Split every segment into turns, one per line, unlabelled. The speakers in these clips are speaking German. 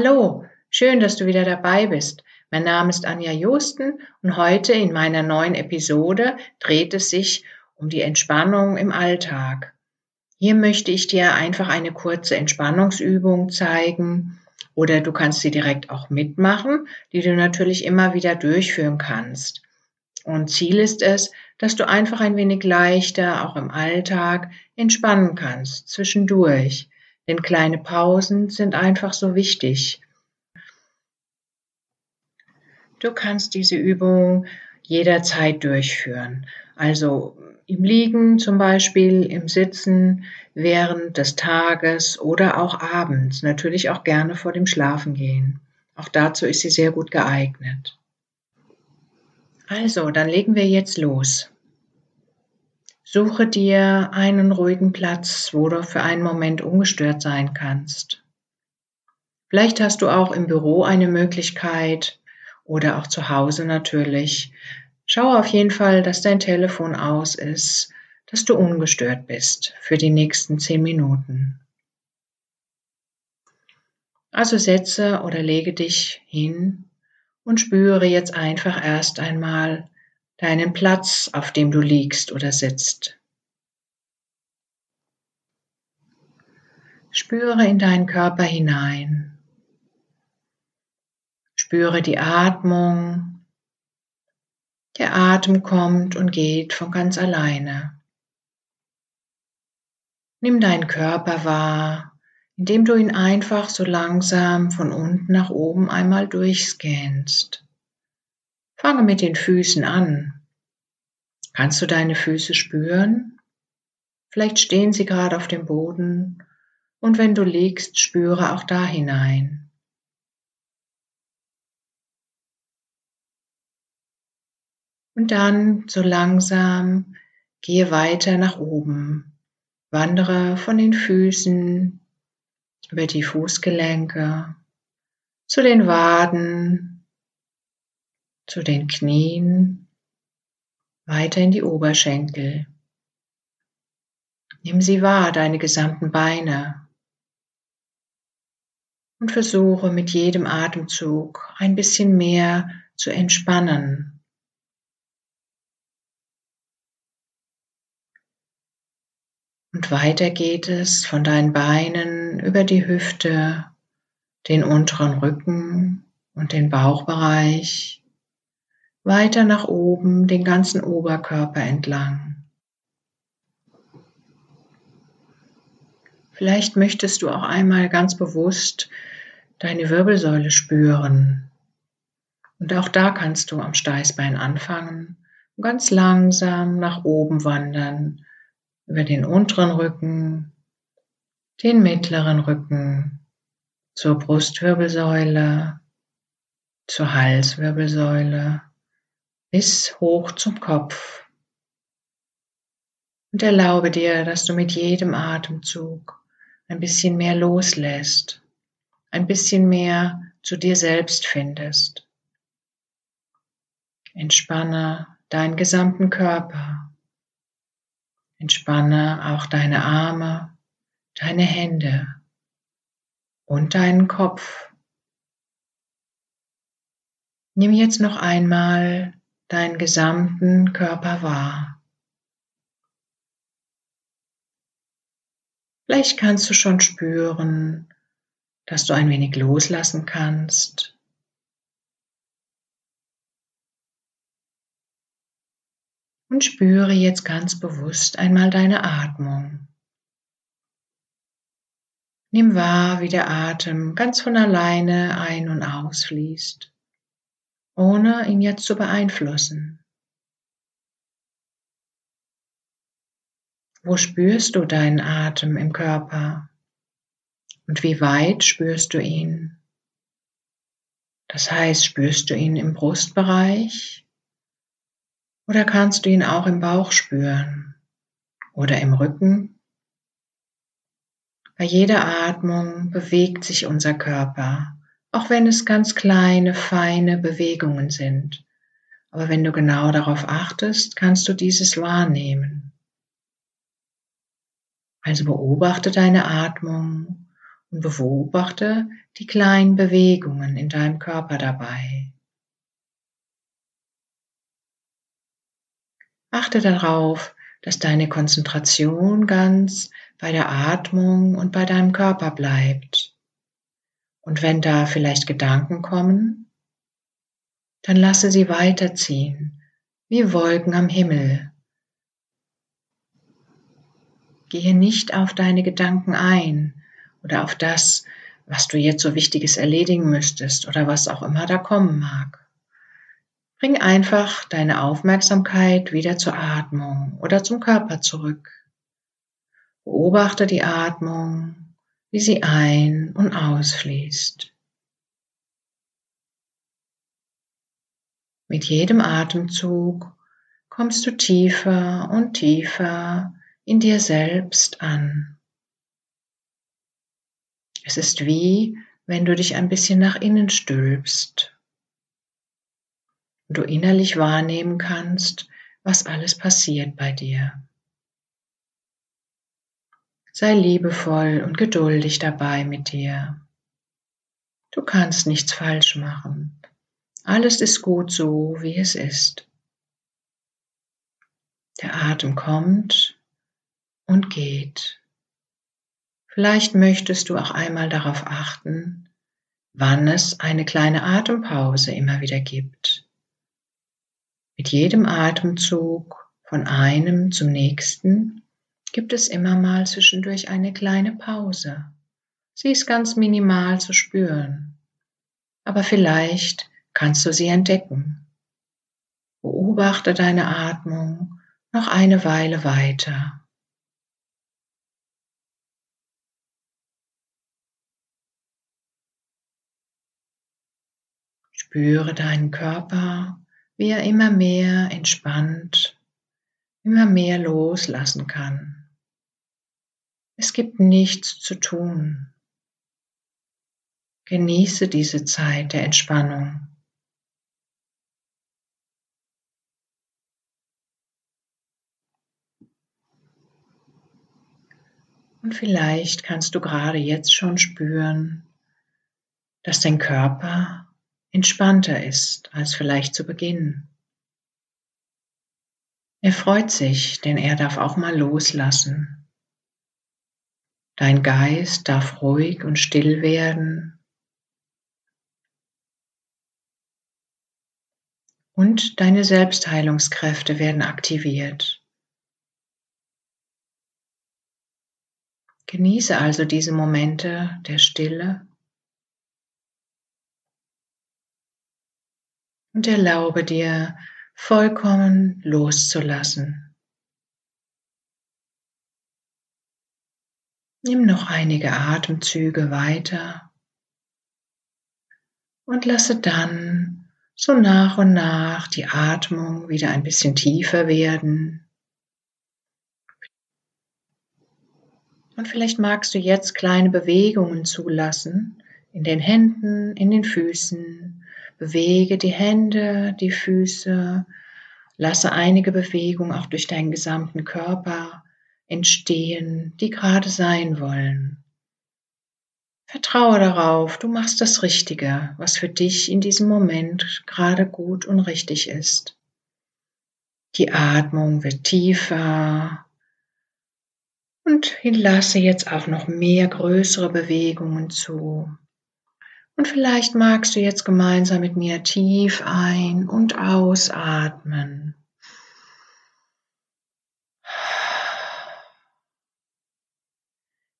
Hallo, schön, dass du wieder dabei bist. Mein Name ist Anja Josten und heute in meiner neuen Episode dreht es sich um die Entspannung im Alltag. Hier möchte ich dir einfach eine kurze Entspannungsübung zeigen oder du kannst sie direkt auch mitmachen, die du natürlich immer wieder durchführen kannst. Und Ziel ist es, dass du einfach ein wenig leichter auch im Alltag entspannen kannst zwischendurch denn kleine Pausen sind einfach so wichtig. Du kannst diese Übung jederzeit durchführen. Also im Liegen zum Beispiel, im Sitzen, während des Tages oder auch abends. Natürlich auch gerne vor dem Schlafengehen. Auch dazu ist sie sehr gut geeignet. Also, dann legen wir jetzt los. Suche dir einen ruhigen Platz, wo du für einen Moment ungestört sein kannst. Vielleicht hast du auch im Büro eine Möglichkeit oder auch zu Hause natürlich. Schau auf jeden Fall, dass dein Telefon aus ist, dass du ungestört bist für die nächsten zehn Minuten. Also setze oder lege dich hin und spüre jetzt einfach erst einmal, deinen Platz, auf dem du liegst oder sitzt. Spüre in deinen Körper hinein. Spüre die Atmung. Der Atem kommt und geht von ganz alleine. Nimm deinen Körper wahr, indem du ihn einfach so langsam von unten nach oben einmal durchscannst. Fange mit den Füßen an. Kannst du deine Füße spüren? Vielleicht stehen sie gerade auf dem Boden und wenn du liegst, spüre auch da hinein. Und dann so langsam gehe weiter nach oben. Wandere von den Füßen über die Fußgelenke zu den Waden, zu den Knien, weiter in die Oberschenkel. Nimm sie wahr, deine gesamten Beine. Und versuche mit jedem Atemzug ein bisschen mehr zu entspannen. Und weiter geht es von deinen Beinen über die Hüfte, den unteren Rücken und den Bauchbereich weiter nach oben den ganzen Oberkörper entlang. Vielleicht möchtest du auch einmal ganz bewusst deine Wirbelsäule spüren. Und auch da kannst du am Steißbein anfangen und ganz langsam nach oben wandern, über den unteren Rücken, den mittleren Rücken, zur Brustwirbelsäule, zur Halswirbelsäule bis hoch zum Kopf. Und erlaube dir, dass du mit jedem Atemzug ein bisschen mehr loslässt, ein bisschen mehr zu dir selbst findest. Entspanne deinen gesamten Körper. Entspanne auch deine Arme, deine Hände und deinen Kopf. Nimm jetzt noch einmal deinen gesamten Körper wahr. Vielleicht kannst du schon spüren, dass du ein wenig loslassen kannst. Und spüre jetzt ganz bewusst einmal deine Atmung. Nimm wahr, wie der Atem ganz von alleine ein- und ausfließt ohne ihn jetzt zu beeinflussen. Wo spürst du deinen Atem im Körper? Und wie weit spürst du ihn? Das heißt, spürst du ihn im Brustbereich? Oder kannst du ihn auch im Bauch spüren? Oder im Rücken? Bei jeder Atmung bewegt sich unser Körper auch wenn es ganz kleine, feine Bewegungen sind. Aber wenn du genau darauf achtest, kannst du dieses wahrnehmen. Also beobachte deine Atmung und beobachte die kleinen Bewegungen in deinem Körper dabei. Achte darauf, dass deine Konzentration ganz bei der Atmung und bei deinem Körper bleibt. Und wenn da vielleicht Gedanken kommen, dann lasse sie weiterziehen, wie Wolken am Himmel. Gehe nicht auf deine Gedanken ein oder auf das, was du jetzt so Wichtiges erledigen müsstest oder was auch immer da kommen mag. Bring einfach deine Aufmerksamkeit wieder zur Atmung oder zum Körper zurück. Beobachte die Atmung wie sie ein- und ausfließt. Mit jedem Atemzug kommst du tiefer und tiefer in dir selbst an. Es ist wie, wenn du dich ein bisschen nach innen stülpst und du innerlich wahrnehmen kannst, was alles passiert bei dir. Sei liebevoll und geduldig dabei mit dir. Du kannst nichts falsch machen. Alles ist gut so, wie es ist. Der Atem kommt und geht. Vielleicht möchtest du auch einmal darauf achten, wann es eine kleine Atempause immer wieder gibt. Mit jedem Atemzug von einem zum nächsten gibt es immer mal zwischendurch eine kleine Pause. Sie ist ganz minimal zu spüren, aber vielleicht kannst du sie entdecken. Beobachte deine Atmung noch eine Weile weiter. Spüre deinen Körper, wie er immer mehr entspannt, immer mehr loslassen kann. Es gibt nichts zu tun. Genieße diese Zeit der Entspannung. Und vielleicht kannst du gerade jetzt schon spüren, dass dein Körper entspannter ist als vielleicht zu Beginn. Er freut sich, denn er darf auch mal loslassen. Dein Geist darf ruhig und still werden. Und deine Selbstheilungskräfte werden aktiviert. Genieße also diese Momente der Stille und erlaube dir vollkommen loszulassen. Nimm noch einige Atemzüge weiter und lasse dann so nach und nach die Atmung wieder ein bisschen tiefer werden. Und vielleicht magst du jetzt kleine Bewegungen zulassen in den Händen, in den Füßen. Bewege die Hände, die Füße. Lasse einige Bewegungen auch durch deinen gesamten Körper entstehen, die gerade sein wollen. Vertraue darauf, du machst das Richtige, was für dich in diesem Moment gerade gut und richtig ist. Die Atmung wird tiefer und lasse jetzt auch noch mehr größere Bewegungen zu. Und vielleicht magst du jetzt gemeinsam mit mir tief ein- und ausatmen.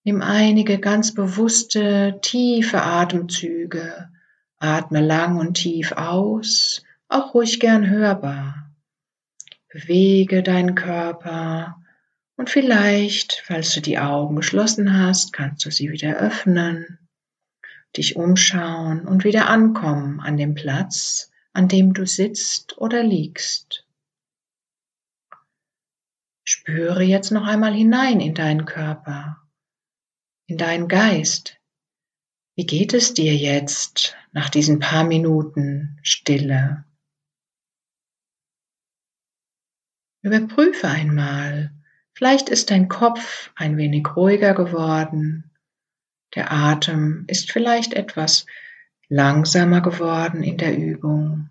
Nimm einige ganz bewusste, tiefe Atemzüge. Atme lang und tief aus, auch ruhig gern hörbar. Bewege deinen Körper und vielleicht, falls du die Augen geschlossen hast, kannst du sie wieder öffnen, dich umschauen und wieder ankommen an dem Platz, an dem du sitzt oder liegst. Spüre jetzt noch einmal hinein in deinen Körper in deinen Geist. Wie geht es dir jetzt nach diesen paar Minuten Stille? Überprüfe einmal, vielleicht ist dein Kopf ein wenig ruhiger geworden Der Atem ist vielleicht etwas langsamer geworden in der Übung.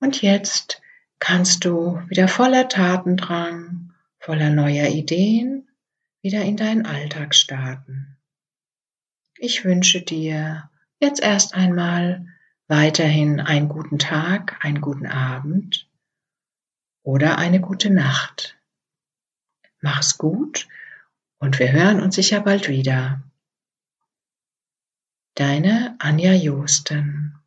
Und jetzt kannst du wieder voller Tatendrang, voller neuer Ideen wieder in deinen Alltag starten. Ich wünsche dir jetzt erst einmal weiterhin einen guten Tag, einen guten Abend oder eine gute Nacht. Mach's gut und wir hören uns sicher bald wieder. Deine Anja Josten